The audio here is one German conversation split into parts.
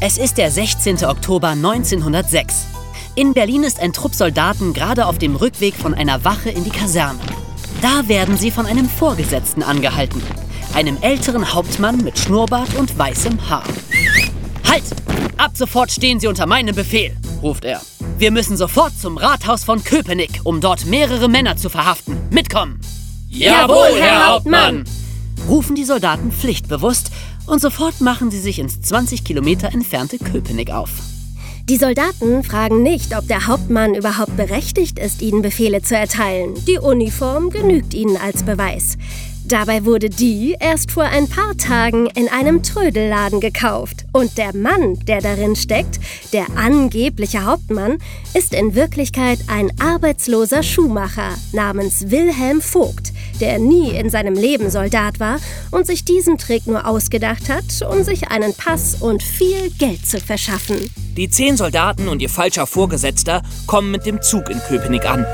Es ist der 16. Oktober 1906. In Berlin ist ein Trupp Soldaten gerade auf dem Rückweg von einer Wache in die Kaserne. Da werden sie von einem Vorgesetzten angehalten. Einem älteren Hauptmann mit Schnurrbart und weißem Haar. Halt! Ab sofort stehen Sie unter meinem Befehl, ruft er. Wir müssen sofort zum Rathaus von Köpenick, um dort mehrere Männer zu verhaften. Mitkommen! Jawohl, Herr Hauptmann! rufen die Soldaten pflichtbewusst und sofort machen sie sich ins 20 Kilometer entfernte Köpenick auf. Die Soldaten fragen nicht, ob der Hauptmann überhaupt berechtigt ist, ihnen Befehle zu erteilen. Die Uniform genügt ihnen als Beweis. Dabei wurde die erst vor ein paar Tagen in einem Trödelladen gekauft. Und der Mann, der darin steckt, der angebliche Hauptmann, ist in Wirklichkeit ein arbeitsloser Schuhmacher namens Wilhelm Vogt, der nie in seinem Leben Soldat war und sich diesen Trick nur ausgedacht hat, um sich einen Pass und viel Geld zu verschaffen. Die zehn Soldaten und ihr falscher Vorgesetzter kommen mit dem Zug in Köpenick an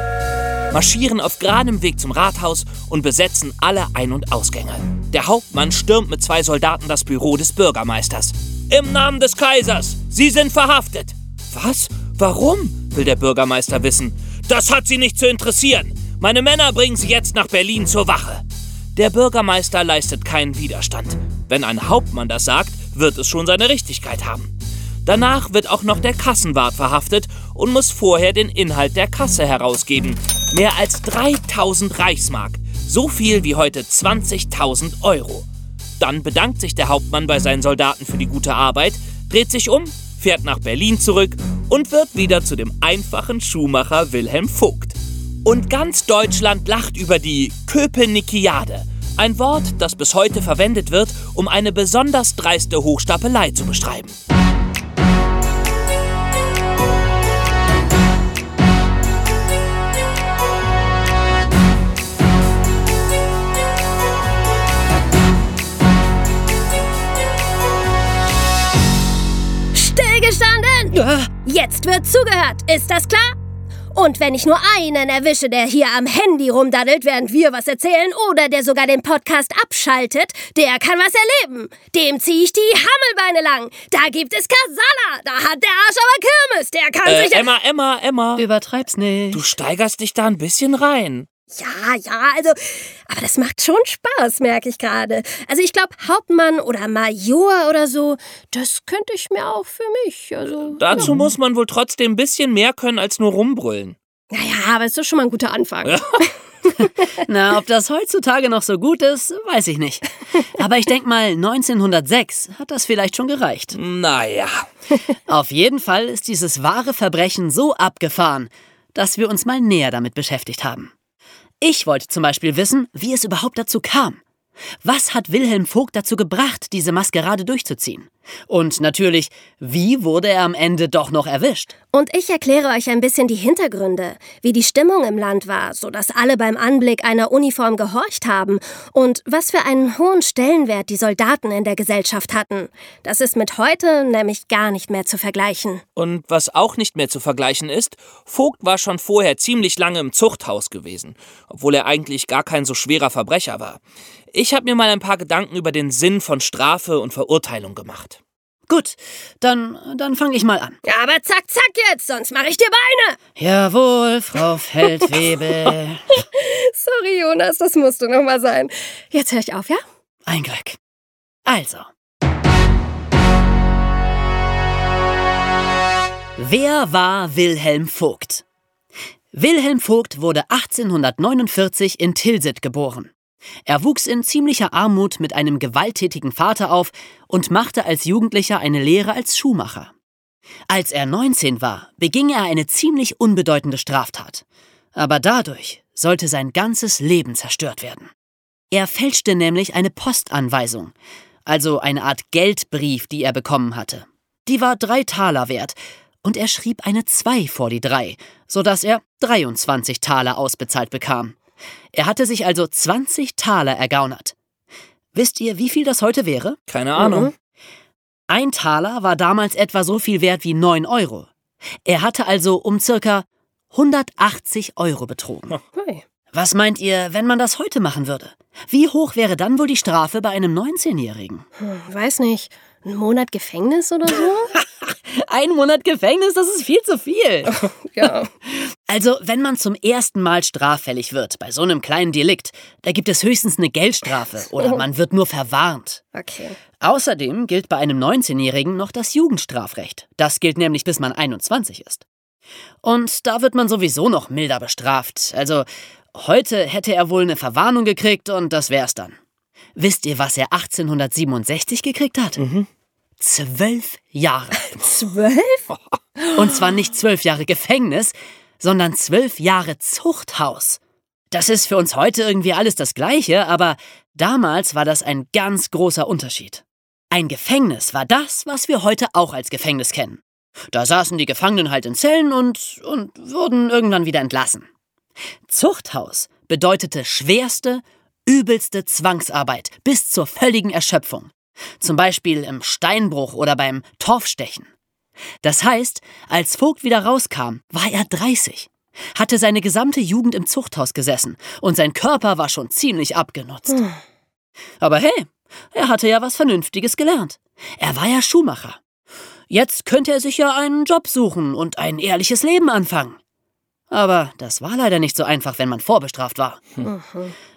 marschieren auf geradem Weg zum Rathaus und besetzen alle Ein- und Ausgänge. Der Hauptmann stürmt mit zwei Soldaten das Büro des Bürgermeisters. Im Namen des Kaisers! Sie sind verhaftet! Was? Warum? will der Bürgermeister wissen. Das hat Sie nicht zu interessieren. Meine Männer bringen Sie jetzt nach Berlin zur Wache. Der Bürgermeister leistet keinen Widerstand. Wenn ein Hauptmann das sagt, wird es schon seine Richtigkeit haben. Danach wird auch noch der Kassenwart verhaftet und muss vorher den Inhalt der Kasse herausgeben. Mehr als 3000 Reichsmark. So viel wie heute 20.000 Euro. Dann bedankt sich der Hauptmann bei seinen Soldaten für die gute Arbeit, dreht sich um, fährt nach Berlin zurück und wird wieder zu dem einfachen Schuhmacher Wilhelm Vogt. Und ganz Deutschland lacht über die Köpenikiade. Ein Wort, das bis heute verwendet wird, um eine besonders dreiste Hochstapelei zu beschreiben. Jetzt wird zugehört, ist das klar? Und wenn ich nur einen erwische, der hier am Handy rumdaddelt, während wir was erzählen, oder der sogar den Podcast abschaltet, der kann was erleben. Dem ziehe ich die Hammelbeine lang. Da gibt es Kasala. Da hat der Arsch aber Kirmes. Der kann Äh, sich... Emma, Emma, Emma. Übertreib's nicht. Du steigerst dich da ein bisschen rein. Ja, ja, also, aber das macht schon Spaß, merke ich gerade. Also ich glaube, Hauptmann oder Major oder so, das könnte ich mir auch für mich, also... Dazu ja. muss man wohl trotzdem ein bisschen mehr können als nur rumbrüllen. Naja, aber ist doch schon mal ein guter Anfang. Na, ob das heutzutage noch so gut ist, weiß ich nicht. Aber ich denke mal, 1906 hat das vielleicht schon gereicht. Naja. Auf jeden Fall ist dieses wahre Verbrechen so abgefahren, dass wir uns mal näher damit beschäftigt haben. Ich wollte zum Beispiel wissen, wie es überhaupt dazu kam. Was hat Wilhelm Vogt dazu gebracht, diese Maskerade durchzuziehen? Und natürlich, wie wurde er am Ende doch noch erwischt? Und ich erkläre euch ein bisschen die Hintergründe, wie die Stimmung im Land war, sodass alle beim Anblick einer Uniform gehorcht haben und was für einen hohen Stellenwert die Soldaten in der Gesellschaft hatten. Das ist mit heute nämlich gar nicht mehr zu vergleichen. Und was auch nicht mehr zu vergleichen ist, Vogt war schon vorher ziemlich lange im Zuchthaus gewesen, obwohl er eigentlich gar kein so schwerer Verbrecher war. Ich habe mir mal ein paar Gedanken über den Sinn von Strafe und Verurteilung gemacht. Gut, dann, dann fange ich mal an. Ja, aber zack, zack jetzt, sonst mache ich dir Beine. Jawohl, Frau Feldwebel. Sorry, Jonas, das musste noch mal sein. Jetzt höre ich auf, ja? Ein Glück. Also. Wer war Wilhelm Vogt? Wilhelm Vogt wurde 1849 in Tilsit geboren. Er wuchs in ziemlicher Armut mit einem gewalttätigen Vater auf und machte als Jugendlicher eine Lehre als Schuhmacher. Als er 19 war, beging er eine ziemlich unbedeutende Straftat. Aber dadurch sollte sein ganzes Leben zerstört werden. Er fälschte nämlich eine Postanweisung, also eine Art Geldbrief, die er bekommen hatte. Die war drei Taler wert, und er schrieb eine Zwei vor die drei, sodass er 23 Taler ausbezahlt bekam. Er hatte sich also 20 Taler ergaunert. Wisst ihr, wie viel das heute wäre? Keine Ahnung. Mhm. Ein Taler war damals etwa so viel wert wie 9 Euro. Er hatte also um circa 180 Euro betrogen. Hui. Was meint ihr, wenn man das heute machen würde? Wie hoch wäre dann wohl die Strafe bei einem 19-Jährigen? Hm, weiß nicht. Ein Monat Gefängnis oder so? Ein Monat Gefängnis, das ist viel zu viel. ja. Also, wenn man zum ersten Mal straffällig wird bei so einem kleinen Delikt, da gibt es höchstens eine Geldstrafe oder man wird nur verwarnt. Okay. Außerdem gilt bei einem 19-Jährigen noch das Jugendstrafrecht. Das gilt nämlich bis man 21 ist. Und da wird man sowieso noch milder bestraft. Also, heute hätte er wohl eine Verwarnung gekriegt und das wär's dann. Wisst ihr, was er 1867 gekriegt hat? Mhm. Zwölf Jahre. Zwölf? Und zwar nicht zwölf Jahre Gefängnis, sondern zwölf Jahre Zuchthaus. Das ist für uns heute irgendwie alles das Gleiche, aber damals war das ein ganz großer Unterschied. Ein Gefängnis war das, was wir heute auch als Gefängnis kennen. Da saßen die Gefangenen halt in Zellen und, und wurden irgendwann wieder entlassen. Zuchthaus bedeutete schwerste, übelste Zwangsarbeit bis zur völligen Erschöpfung. Zum Beispiel im Steinbruch oder beim Torfstechen. Das heißt, als Vogt wieder rauskam, war er 30, hatte seine gesamte Jugend im Zuchthaus gesessen und sein Körper war schon ziemlich abgenutzt. Aber hey, er hatte ja was Vernünftiges gelernt. Er war ja Schuhmacher. Jetzt könnte er sich ja einen Job suchen und ein ehrliches Leben anfangen. Aber das war leider nicht so einfach, wenn man vorbestraft war.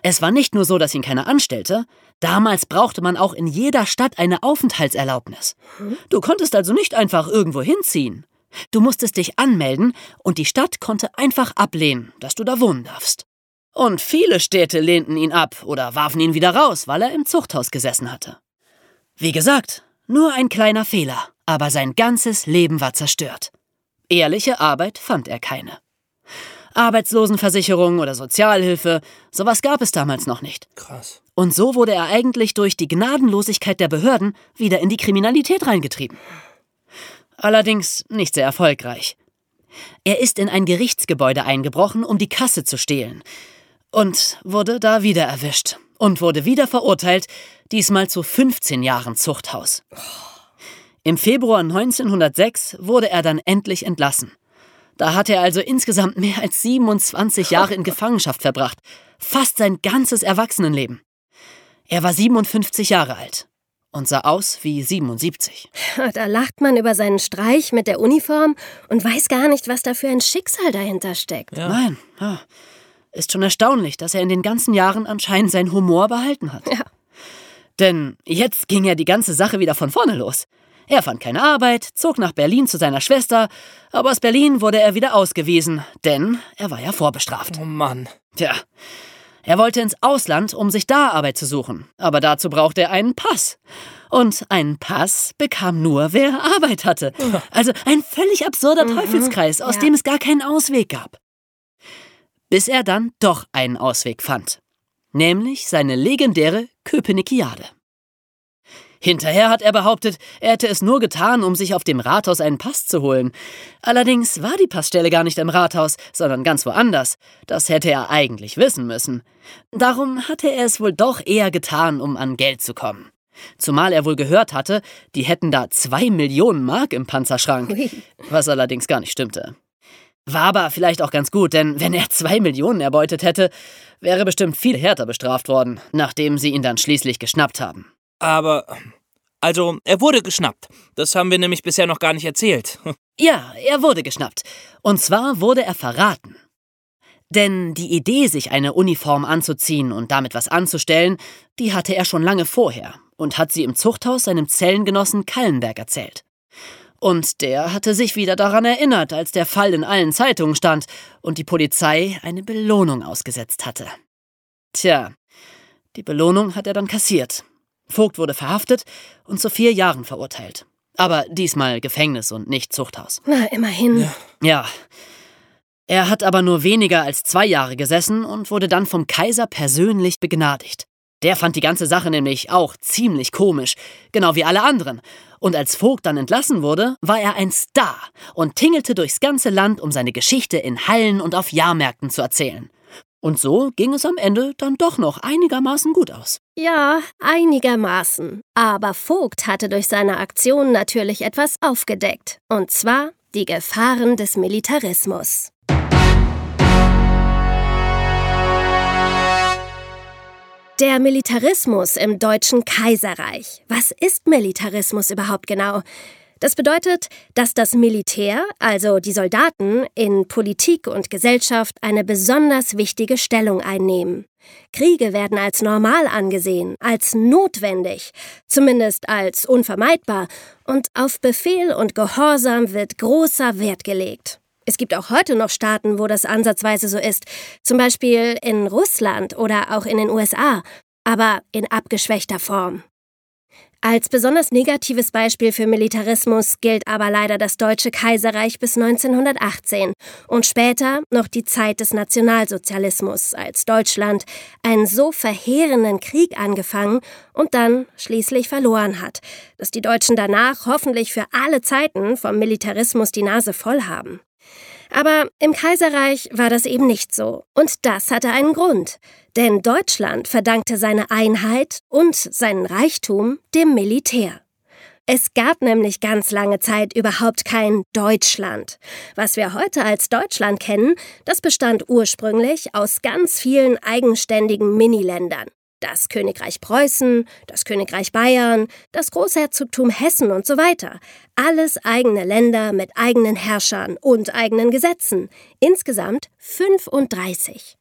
Es war nicht nur so, dass ihn keiner anstellte, damals brauchte man auch in jeder Stadt eine Aufenthaltserlaubnis. Du konntest also nicht einfach irgendwo hinziehen. Du musstest dich anmelden und die Stadt konnte einfach ablehnen, dass du da wohnen darfst. Und viele Städte lehnten ihn ab oder warfen ihn wieder raus, weil er im Zuchthaus gesessen hatte. Wie gesagt, nur ein kleiner Fehler, aber sein ganzes Leben war zerstört. Ehrliche Arbeit fand er keine. Arbeitslosenversicherung oder Sozialhilfe, sowas gab es damals noch nicht. Krass. Und so wurde er eigentlich durch die Gnadenlosigkeit der Behörden wieder in die Kriminalität reingetrieben. Allerdings nicht sehr erfolgreich. Er ist in ein Gerichtsgebäude eingebrochen, um die Kasse zu stehlen. Und wurde da wieder erwischt. Und wurde wieder verurteilt, diesmal zu 15 Jahren Zuchthaus. Im Februar 1906 wurde er dann endlich entlassen. Da hat er also insgesamt mehr als 27 Jahre in Gefangenschaft verbracht. Fast sein ganzes Erwachsenenleben. Er war 57 Jahre alt und sah aus wie 77. Da lacht man über seinen Streich mit der Uniform und weiß gar nicht, was da für ein Schicksal dahinter steckt. Ja. Nein, ja. ist schon erstaunlich, dass er in den ganzen Jahren anscheinend seinen Humor behalten hat. Ja. Denn jetzt ging ja die ganze Sache wieder von vorne los. Er fand keine Arbeit, zog nach Berlin zu seiner Schwester, aber aus Berlin wurde er wieder ausgewiesen, denn er war ja vorbestraft. Oh Mann. Tja, er wollte ins Ausland, um sich da Arbeit zu suchen, aber dazu brauchte er einen Pass. Und einen Pass bekam nur, wer Arbeit hatte. Also ein völlig absurder Teufelskreis, aus ja. dem es gar keinen Ausweg gab. Bis er dann doch einen Ausweg fand. Nämlich seine legendäre Köpenikiade. Hinterher hat er behauptet, er hätte es nur getan, um sich auf dem Rathaus einen Pass zu holen. Allerdings war die Passstelle gar nicht im Rathaus, sondern ganz woanders. Das hätte er eigentlich wissen müssen. Darum hatte er es wohl doch eher getan, um an Geld zu kommen. Zumal er wohl gehört hatte, die hätten da zwei Millionen Mark im Panzerschrank. Was allerdings gar nicht stimmte. War aber vielleicht auch ganz gut, denn wenn er zwei Millionen erbeutet hätte, wäre bestimmt viel härter bestraft worden, nachdem sie ihn dann schließlich geschnappt haben. Aber, also, er wurde geschnappt. Das haben wir nämlich bisher noch gar nicht erzählt. Ja, er wurde geschnappt. Und zwar wurde er verraten. Denn die Idee, sich eine Uniform anzuziehen und damit was anzustellen, die hatte er schon lange vorher und hat sie im Zuchthaus seinem Zellengenossen Kallenberg erzählt. Und der hatte sich wieder daran erinnert, als der Fall in allen Zeitungen stand und die Polizei eine Belohnung ausgesetzt hatte. Tja, die Belohnung hat er dann kassiert. Vogt wurde verhaftet und zu vier Jahren verurteilt. Aber diesmal Gefängnis und nicht Zuchthaus. Na, immerhin. Ja. Er hat aber nur weniger als zwei Jahre gesessen und wurde dann vom Kaiser persönlich begnadigt. Der fand die ganze Sache nämlich auch ziemlich komisch, genau wie alle anderen. Und als Vogt dann entlassen wurde, war er ein Star und tingelte durchs ganze Land, um seine Geschichte in Hallen und auf Jahrmärkten zu erzählen. Und so ging es am Ende dann doch noch einigermaßen gut aus. Ja, einigermaßen. Aber Vogt hatte durch seine Aktion natürlich etwas aufgedeckt. Und zwar die Gefahren des Militarismus. Der Militarismus im Deutschen Kaiserreich. Was ist Militarismus überhaupt genau? Das bedeutet, dass das Militär, also die Soldaten, in Politik und Gesellschaft eine besonders wichtige Stellung einnehmen. Kriege werden als normal angesehen, als notwendig, zumindest als unvermeidbar, und auf Befehl und Gehorsam wird großer Wert gelegt. Es gibt auch heute noch Staaten, wo das ansatzweise so ist, zum Beispiel in Russland oder auch in den USA, aber in abgeschwächter Form. Als besonders negatives Beispiel für Militarismus gilt aber leider das Deutsche Kaiserreich bis 1918 und später noch die Zeit des Nationalsozialismus, als Deutschland einen so verheerenden Krieg angefangen und dann schließlich verloren hat, dass die Deutschen danach hoffentlich für alle Zeiten vom Militarismus die Nase voll haben. Aber im Kaiserreich war das eben nicht so. Und das hatte einen Grund. Denn Deutschland verdankte seine Einheit und seinen Reichtum dem Militär. Es gab nämlich ganz lange Zeit überhaupt kein Deutschland. Was wir heute als Deutschland kennen, das bestand ursprünglich aus ganz vielen eigenständigen Miniländern das Königreich Preußen, das Königreich Bayern, das Großherzogtum Hessen und so weiter. Alles eigene Länder mit eigenen Herrschern und eigenen Gesetzen. Insgesamt 35.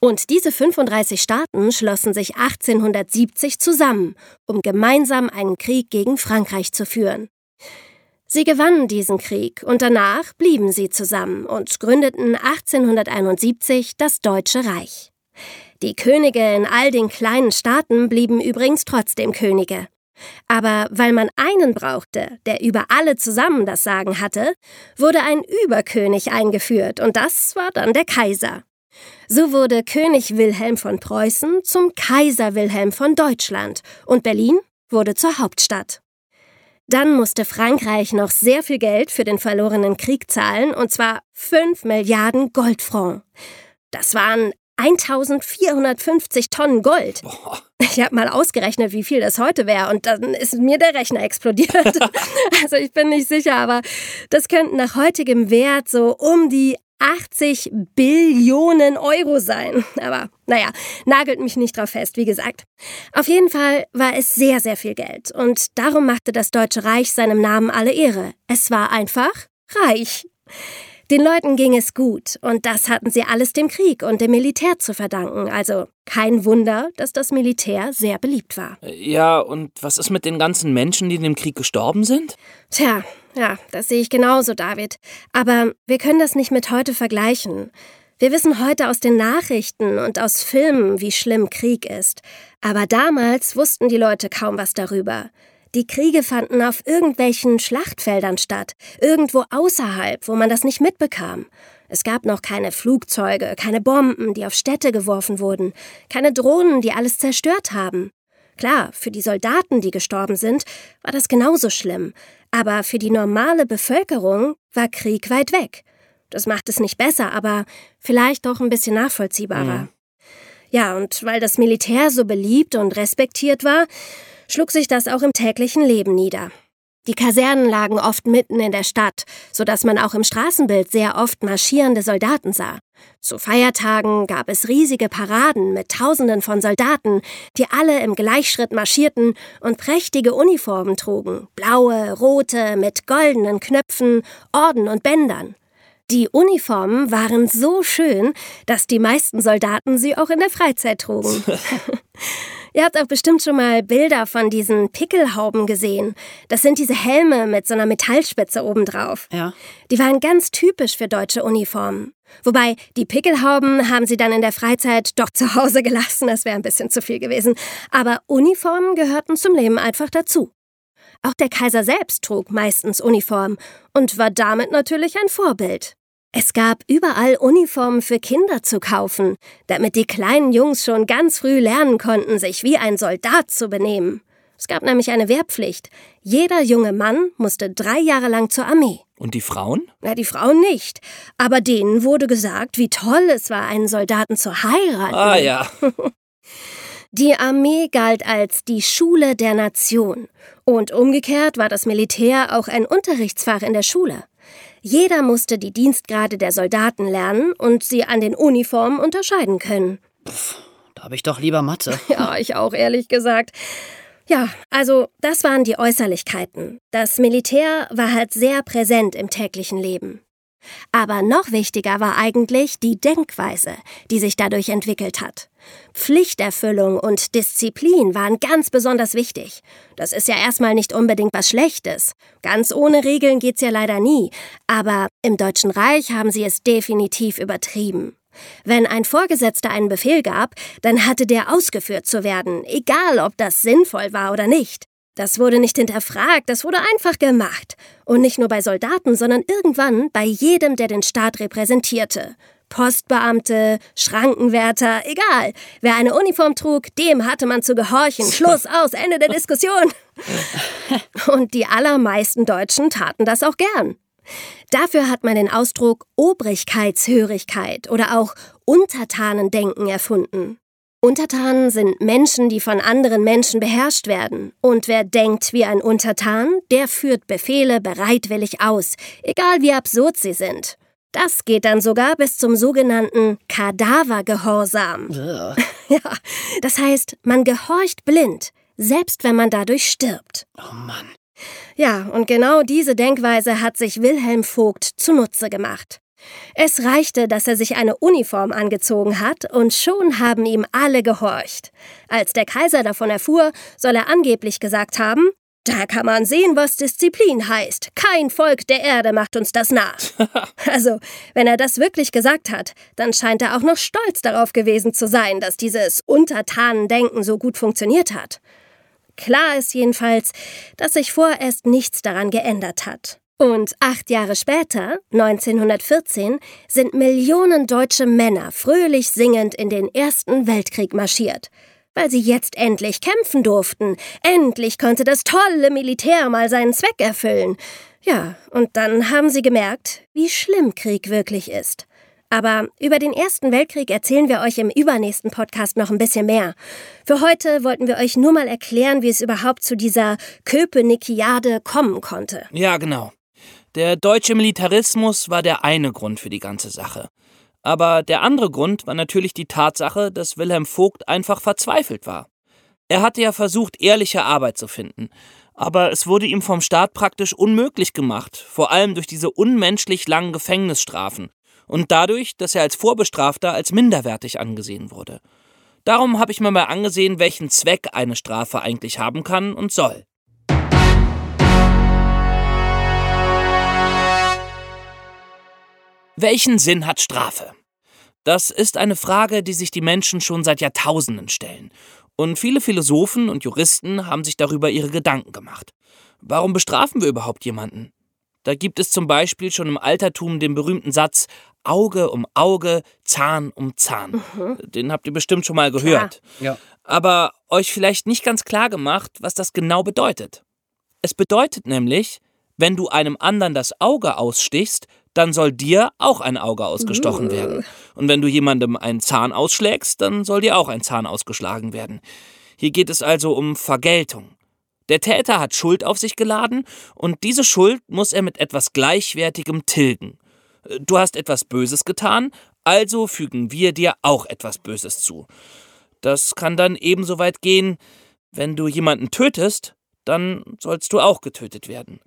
Und diese 35 Staaten schlossen sich 1870 zusammen, um gemeinsam einen Krieg gegen Frankreich zu führen. Sie gewannen diesen Krieg und danach blieben sie zusammen und gründeten 1871 das Deutsche Reich. Die Könige in all den kleinen Staaten blieben übrigens trotzdem Könige. Aber weil man einen brauchte, der über alle zusammen das Sagen hatte, wurde ein Überkönig eingeführt, und das war dann der Kaiser. So wurde König Wilhelm von Preußen zum Kaiser Wilhelm von Deutschland, und Berlin wurde zur Hauptstadt. Dann musste Frankreich noch sehr viel Geld für den verlorenen Krieg zahlen, und zwar 5 Milliarden Goldfranc. Das waren 1450 Tonnen Gold. Boah. Ich habe mal ausgerechnet, wie viel das heute wäre und dann ist mir der Rechner explodiert. also ich bin nicht sicher, aber das könnten nach heutigem Wert so um die 80 Billionen Euro sein. Aber naja, nagelt mich nicht drauf fest, wie gesagt. Auf jeden Fall war es sehr, sehr viel Geld und darum machte das Deutsche Reich seinem Namen alle Ehre. Es war einfach reich. Den Leuten ging es gut, und das hatten sie alles dem Krieg und dem Militär zu verdanken. Also kein Wunder, dass das Militär sehr beliebt war. Ja, und was ist mit den ganzen Menschen, die in dem Krieg gestorben sind? Tja, ja, das sehe ich genauso, David. Aber wir können das nicht mit heute vergleichen. Wir wissen heute aus den Nachrichten und aus Filmen, wie schlimm Krieg ist. Aber damals wussten die Leute kaum was darüber. Die Kriege fanden auf irgendwelchen Schlachtfeldern statt, irgendwo außerhalb, wo man das nicht mitbekam. Es gab noch keine Flugzeuge, keine Bomben, die auf Städte geworfen wurden, keine Drohnen, die alles zerstört haben. Klar, für die Soldaten, die gestorben sind, war das genauso schlimm, aber für die normale Bevölkerung war Krieg weit weg. Das macht es nicht besser, aber vielleicht doch ein bisschen nachvollziehbarer. Mhm. Ja, und weil das Militär so beliebt und respektiert war, schlug sich das auch im täglichen Leben nieder. Die Kasernen lagen oft mitten in der Stadt, so dass man auch im Straßenbild sehr oft marschierende Soldaten sah. Zu Feiertagen gab es riesige Paraden mit Tausenden von Soldaten, die alle im Gleichschritt marschierten und prächtige Uniformen trugen, blaue, rote, mit goldenen Knöpfen, Orden und Bändern. Die Uniformen waren so schön, dass die meisten Soldaten sie auch in der Freizeit trugen. Ihr habt auch bestimmt schon mal Bilder von diesen Pickelhauben gesehen. Das sind diese Helme mit so einer Metallspitze obendrauf. Ja. Die waren ganz typisch für deutsche Uniformen. Wobei, die Pickelhauben haben sie dann in der Freizeit doch zu Hause gelassen, das wäre ein bisschen zu viel gewesen. Aber Uniformen gehörten zum Leben einfach dazu. Auch der Kaiser selbst trug meistens Uniform und war damit natürlich ein Vorbild. Es gab überall Uniformen für Kinder zu kaufen, damit die kleinen Jungs schon ganz früh lernen konnten, sich wie ein Soldat zu benehmen. Es gab nämlich eine Wehrpflicht. Jeder junge Mann musste drei Jahre lang zur Armee. Und die Frauen? Na, die Frauen nicht. Aber denen wurde gesagt, wie toll es war, einen Soldaten zu heiraten. Ah ja. Die Armee galt als die Schule der Nation. Und umgekehrt war das Militär auch ein Unterrichtsfach in der Schule. Jeder musste die Dienstgrade der Soldaten lernen und sie an den Uniformen unterscheiden können. Pff, Da habe ich doch lieber Mathe. Ja, ich auch, ehrlich gesagt. Ja, also das waren die Äußerlichkeiten. Das Militär war halt sehr präsent im täglichen Leben. Aber noch wichtiger war eigentlich die Denkweise, die sich dadurch entwickelt hat. Pflichterfüllung und Disziplin waren ganz besonders wichtig. Das ist ja erstmal nicht unbedingt was Schlechtes. Ganz ohne Regeln geht's ja leider nie. Aber im Deutschen Reich haben sie es definitiv übertrieben. Wenn ein Vorgesetzter einen Befehl gab, dann hatte der ausgeführt zu werden, egal ob das sinnvoll war oder nicht. Das wurde nicht hinterfragt, das wurde einfach gemacht. Und nicht nur bei Soldaten, sondern irgendwann bei jedem, der den Staat repräsentierte. Postbeamte, Schrankenwärter, egal. Wer eine Uniform trug, dem hatte man zu gehorchen. Schluss aus, Ende der Diskussion. Und die allermeisten Deutschen taten das auch gern. Dafür hat man den Ausdruck Obrigkeitshörigkeit oder auch Untertanendenken erfunden. Untertanen sind Menschen, die von anderen Menschen beherrscht werden. Und wer denkt wie ein Untertan, der führt Befehle bereitwillig aus, egal wie absurd sie sind. Das geht dann sogar bis zum sogenannten Kadavergehorsam. ja, das heißt, man gehorcht blind, selbst wenn man dadurch stirbt. Oh Mann. Ja, und genau diese Denkweise hat sich Wilhelm Vogt zunutze gemacht. Es reichte, dass er sich eine Uniform angezogen hat, und schon haben ihm alle gehorcht. Als der Kaiser davon erfuhr, soll er angeblich gesagt haben, da kann man sehen, was Disziplin heißt. Kein Volk der Erde macht uns das nach. also, wenn er das wirklich gesagt hat, dann scheint er auch noch stolz darauf gewesen zu sein, dass dieses Untertanendenken so gut funktioniert hat. Klar ist jedenfalls, dass sich vorerst nichts daran geändert hat. Und acht Jahre später, 1914, sind Millionen deutsche Männer fröhlich singend in den Ersten Weltkrieg marschiert, weil sie jetzt endlich kämpfen durften. Endlich konnte das tolle Militär mal seinen Zweck erfüllen. Ja, und dann haben sie gemerkt, wie schlimm Krieg wirklich ist. Aber über den Ersten Weltkrieg erzählen wir euch im übernächsten Podcast noch ein bisschen mehr. Für heute wollten wir euch nur mal erklären, wie es überhaupt zu dieser Köpenikiade kommen konnte. Ja, genau. Der deutsche Militarismus war der eine Grund für die ganze Sache. Aber der andere Grund war natürlich die Tatsache, dass Wilhelm Vogt einfach verzweifelt war. Er hatte ja versucht, ehrliche Arbeit zu finden, aber es wurde ihm vom Staat praktisch unmöglich gemacht, vor allem durch diese unmenschlich langen Gefängnisstrafen und dadurch, dass er als Vorbestrafter als minderwertig angesehen wurde. Darum habe ich mir mal angesehen, welchen Zweck eine Strafe eigentlich haben kann und soll. Welchen Sinn hat Strafe? Das ist eine Frage, die sich die Menschen schon seit Jahrtausenden stellen. Und viele Philosophen und Juristen haben sich darüber ihre Gedanken gemacht. Warum bestrafen wir überhaupt jemanden? Da gibt es zum Beispiel schon im Altertum den berühmten Satz Auge um Auge, Zahn um Zahn. Mhm. Den habt ihr bestimmt schon mal gehört. Ja. Aber euch vielleicht nicht ganz klar gemacht, was das genau bedeutet. Es bedeutet nämlich, wenn du einem anderen das Auge ausstichst, dann soll dir auch ein Auge ausgestochen werden. Und wenn du jemandem einen Zahn ausschlägst, dann soll dir auch ein Zahn ausgeschlagen werden. Hier geht es also um Vergeltung. Der Täter hat Schuld auf sich geladen und diese Schuld muss er mit etwas Gleichwertigem tilgen. Du hast etwas Böses getan, also fügen wir dir auch etwas Böses zu. Das kann dann ebenso weit gehen, wenn du jemanden tötest, dann sollst du auch getötet werden.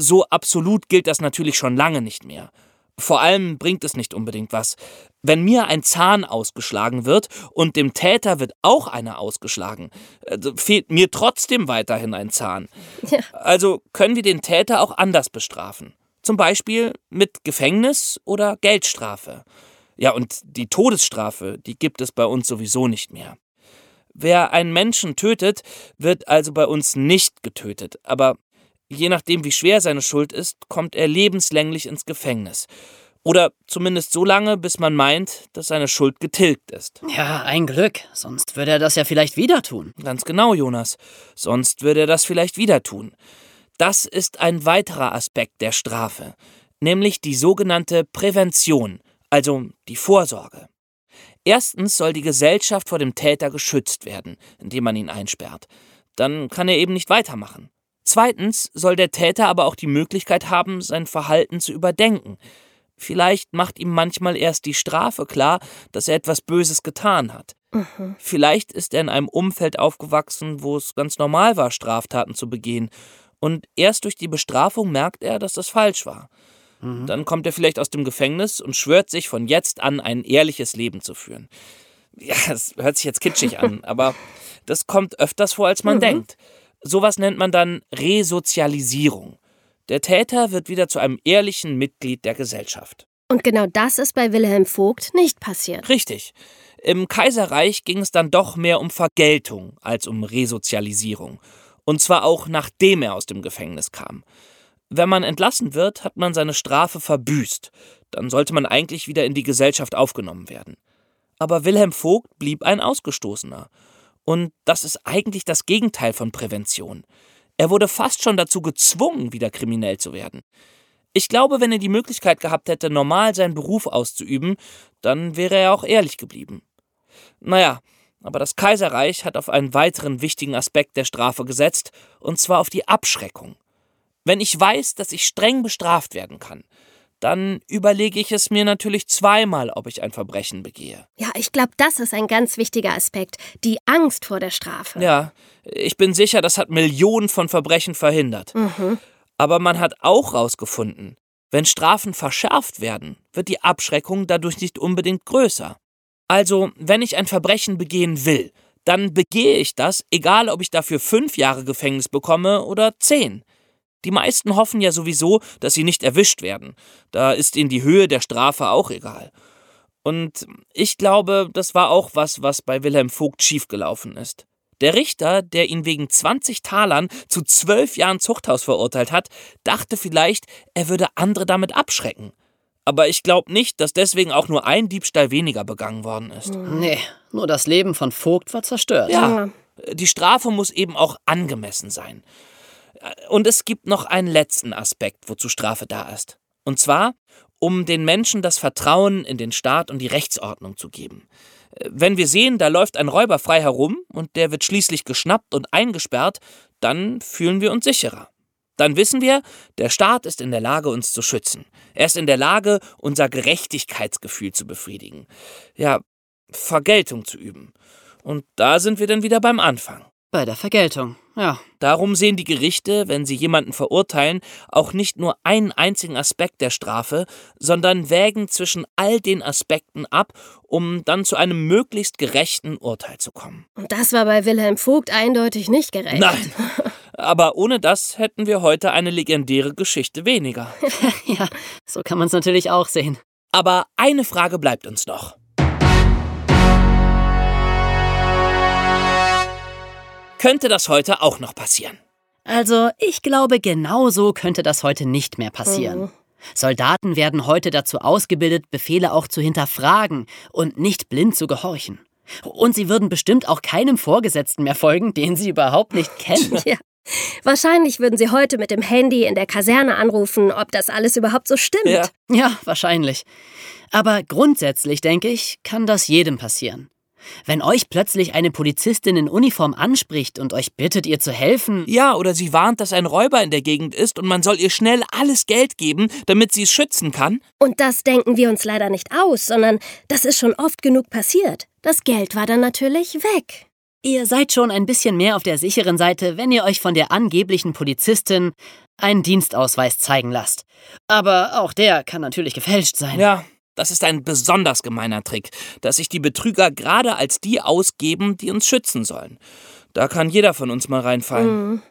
So absolut gilt das natürlich schon lange nicht mehr. Vor allem bringt es nicht unbedingt was. Wenn mir ein Zahn ausgeschlagen wird und dem Täter wird auch einer ausgeschlagen, also fehlt mir trotzdem weiterhin ein Zahn. Ja. Also können wir den Täter auch anders bestrafen. Zum Beispiel mit Gefängnis oder Geldstrafe. Ja, und die Todesstrafe, die gibt es bei uns sowieso nicht mehr. Wer einen Menschen tötet, wird also bei uns nicht getötet, aber je nachdem, wie schwer seine Schuld ist, kommt er lebenslänglich ins Gefängnis. Oder zumindest so lange, bis man meint, dass seine Schuld getilgt ist. Ja, ein Glück. Sonst würde er das ja vielleicht wieder tun. Ganz genau, Jonas. Sonst würde er das vielleicht wieder tun. Das ist ein weiterer Aspekt der Strafe, nämlich die sogenannte Prävention, also die Vorsorge. Erstens soll die Gesellschaft vor dem Täter geschützt werden, indem man ihn einsperrt. Dann kann er eben nicht weitermachen. Zweitens soll der Täter aber auch die Möglichkeit haben, sein Verhalten zu überdenken. Vielleicht macht ihm manchmal erst die Strafe klar, dass er etwas Böses getan hat. Mhm. Vielleicht ist er in einem Umfeld aufgewachsen, wo es ganz normal war, Straftaten zu begehen. Und erst durch die Bestrafung merkt er, dass das falsch war. Mhm. Dann kommt er vielleicht aus dem Gefängnis und schwört sich von jetzt an ein ehrliches Leben zu führen. Ja, das hört sich jetzt kitschig an, aber das kommt öfters vor, als man mhm. denkt. Sowas nennt man dann Resozialisierung. Der Täter wird wieder zu einem ehrlichen Mitglied der Gesellschaft. Und genau das ist bei Wilhelm Vogt nicht passiert. Richtig. Im Kaiserreich ging es dann doch mehr um Vergeltung als um Resozialisierung. Und zwar auch nachdem er aus dem Gefängnis kam. Wenn man entlassen wird, hat man seine Strafe verbüßt. Dann sollte man eigentlich wieder in die Gesellschaft aufgenommen werden. Aber Wilhelm Vogt blieb ein Ausgestoßener. Und das ist eigentlich das Gegenteil von Prävention. Er wurde fast schon dazu gezwungen, wieder kriminell zu werden. Ich glaube, wenn er die Möglichkeit gehabt hätte, normal seinen Beruf auszuüben, dann wäre er auch ehrlich geblieben. Naja, aber das Kaiserreich hat auf einen weiteren wichtigen Aspekt der Strafe gesetzt, und zwar auf die Abschreckung. Wenn ich weiß, dass ich streng bestraft werden kann, dann überlege ich es mir natürlich zweimal, ob ich ein Verbrechen begehe. Ja, ich glaube, das ist ein ganz wichtiger Aspekt. Die Angst vor der Strafe. Ja, ich bin sicher, das hat Millionen von Verbrechen verhindert. Mhm. Aber man hat auch herausgefunden, wenn Strafen verschärft werden, wird die Abschreckung dadurch nicht unbedingt größer. Also, wenn ich ein Verbrechen begehen will, dann begehe ich das, egal ob ich dafür fünf Jahre Gefängnis bekomme oder zehn. Die meisten hoffen ja sowieso, dass sie nicht erwischt werden. Da ist ihnen die Höhe der Strafe auch egal. Und ich glaube, das war auch was, was bei Wilhelm Vogt schiefgelaufen ist. Der Richter, der ihn wegen 20 Talern zu zwölf Jahren Zuchthaus verurteilt hat, dachte vielleicht, er würde andere damit abschrecken. Aber ich glaube nicht, dass deswegen auch nur ein Diebstahl weniger begangen worden ist. Nee, nur das Leben von Vogt war zerstört. Ja, die Strafe muss eben auch angemessen sein. Und es gibt noch einen letzten Aspekt, wozu Strafe da ist. Und zwar, um den Menschen das Vertrauen in den Staat und die Rechtsordnung zu geben. Wenn wir sehen, da läuft ein Räuber frei herum und der wird schließlich geschnappt und eingesperrt, dann fühlen wir uns sicherer. Dann wissen wir, der Staat ist in der Lage, uns zu schützen. Er ist in der Lage, unser Gerechtigkeitsgefühl zu befriedigen. Ja, Vergeltung zu üben. Und da sind wir dann wieder beim Anfang. Bei der Vergeltung, ja. Darum sehen die Gerichte, wenn sie jemanden verurteilen, auch nicht nur einen einzigen Aspekt der Strafe, sondern wägen zwischen all den Aspekten ab, um dann zu einem möglichst gerechten Urteil zu kommen. Und das war bei Wilhelm Vogt eindeutig nicht gerecht. Nein. Aber ohne das hätten wir heute eine legendäre Geschichte weniger. ja, so kann man es natürlich auch sehen. Aber eine Frage bleibt uns noch. Könnte das heute auch noch passieren. Also, ich glaube, genau so könnte das heute nicht mehr passieren. Mhm. Soldaten werden heute dazu ausgebildet, Befehle auch zu hinterfragen und nicht blind zu gehorchen. Und sie würden bestimmt auch keinem Vorgesetzten mehr folgen, den sie überhaupt nicht kennen. ja. Wahrscheinlich würden sie heute mit dem Handy in der Kaserne anrufen, ob das alles überhaupt so stimmt. Ja, ja wahrscheinlich. Aber grundsätzlich, denke ich, kann das jedem passieren. Wenn euch plötzlich eine Polizistin in Uniform anspricht und euch bittet, ihr zu helfen. Ja, oder sie warnt, dass ein Räuber in der Gegend ist und man soll ihr schnell alles Geld geben, damit sie es schützen kann. Und das denken wir uns leider nicht aus, sondern das ist schon oft genug passiert. Das Geld war dann natürlich weg. Ihr seid schon ein bisschen mehr auf der sicheren Seite, wenn ihr euch von der angeblichen Polizistin einen Dienstausweis zeigen lasst. Aber auch der kann natürlich gefälscht sein. Ja, das ist ein besonders gemeiner Trick, dass sich die Betrüger gerade als die ausgeben, die uns schützen sollen. Da kann jeder von uns mal reinfallen. Mhm.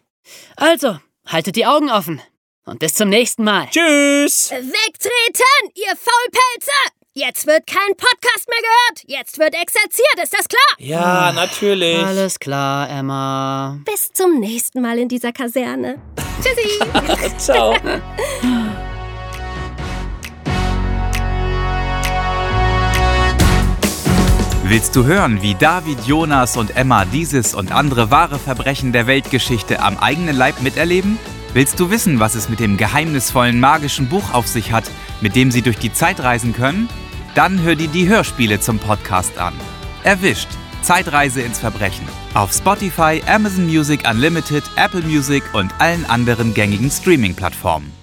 Also, haltet die Augen offen. Und bis zum nächsten Mal. Tschüss! Wegtreten, ihr Faulpelze! Jetzt wird kein Podcast mehr gehört. Jetzt wird exerziert, ist das klar? Ja, natürlich. Alles klar, Emma. Bis zum nächsten Mal in dieser Kaserne. Tschüssi. Ciao. Willst du hören, wie David, Jonas und Emma dieses und andere wahre Verbrechen der Weltgeschichte am eigenen Leib miterleben? Willst du wissen, was es mit dem geheimnisvollen magischen Buch auf sich hat, mit dem sie durch die Zeit reisen können? Dann hör dir die Hörspiele zum Podcast an. Erwischt. Zeitreise ins Verbrechen. Auf Spotify, Amazon Music Unlimited, Apple Music und allen anderen gängigen Streaming-Plattformen.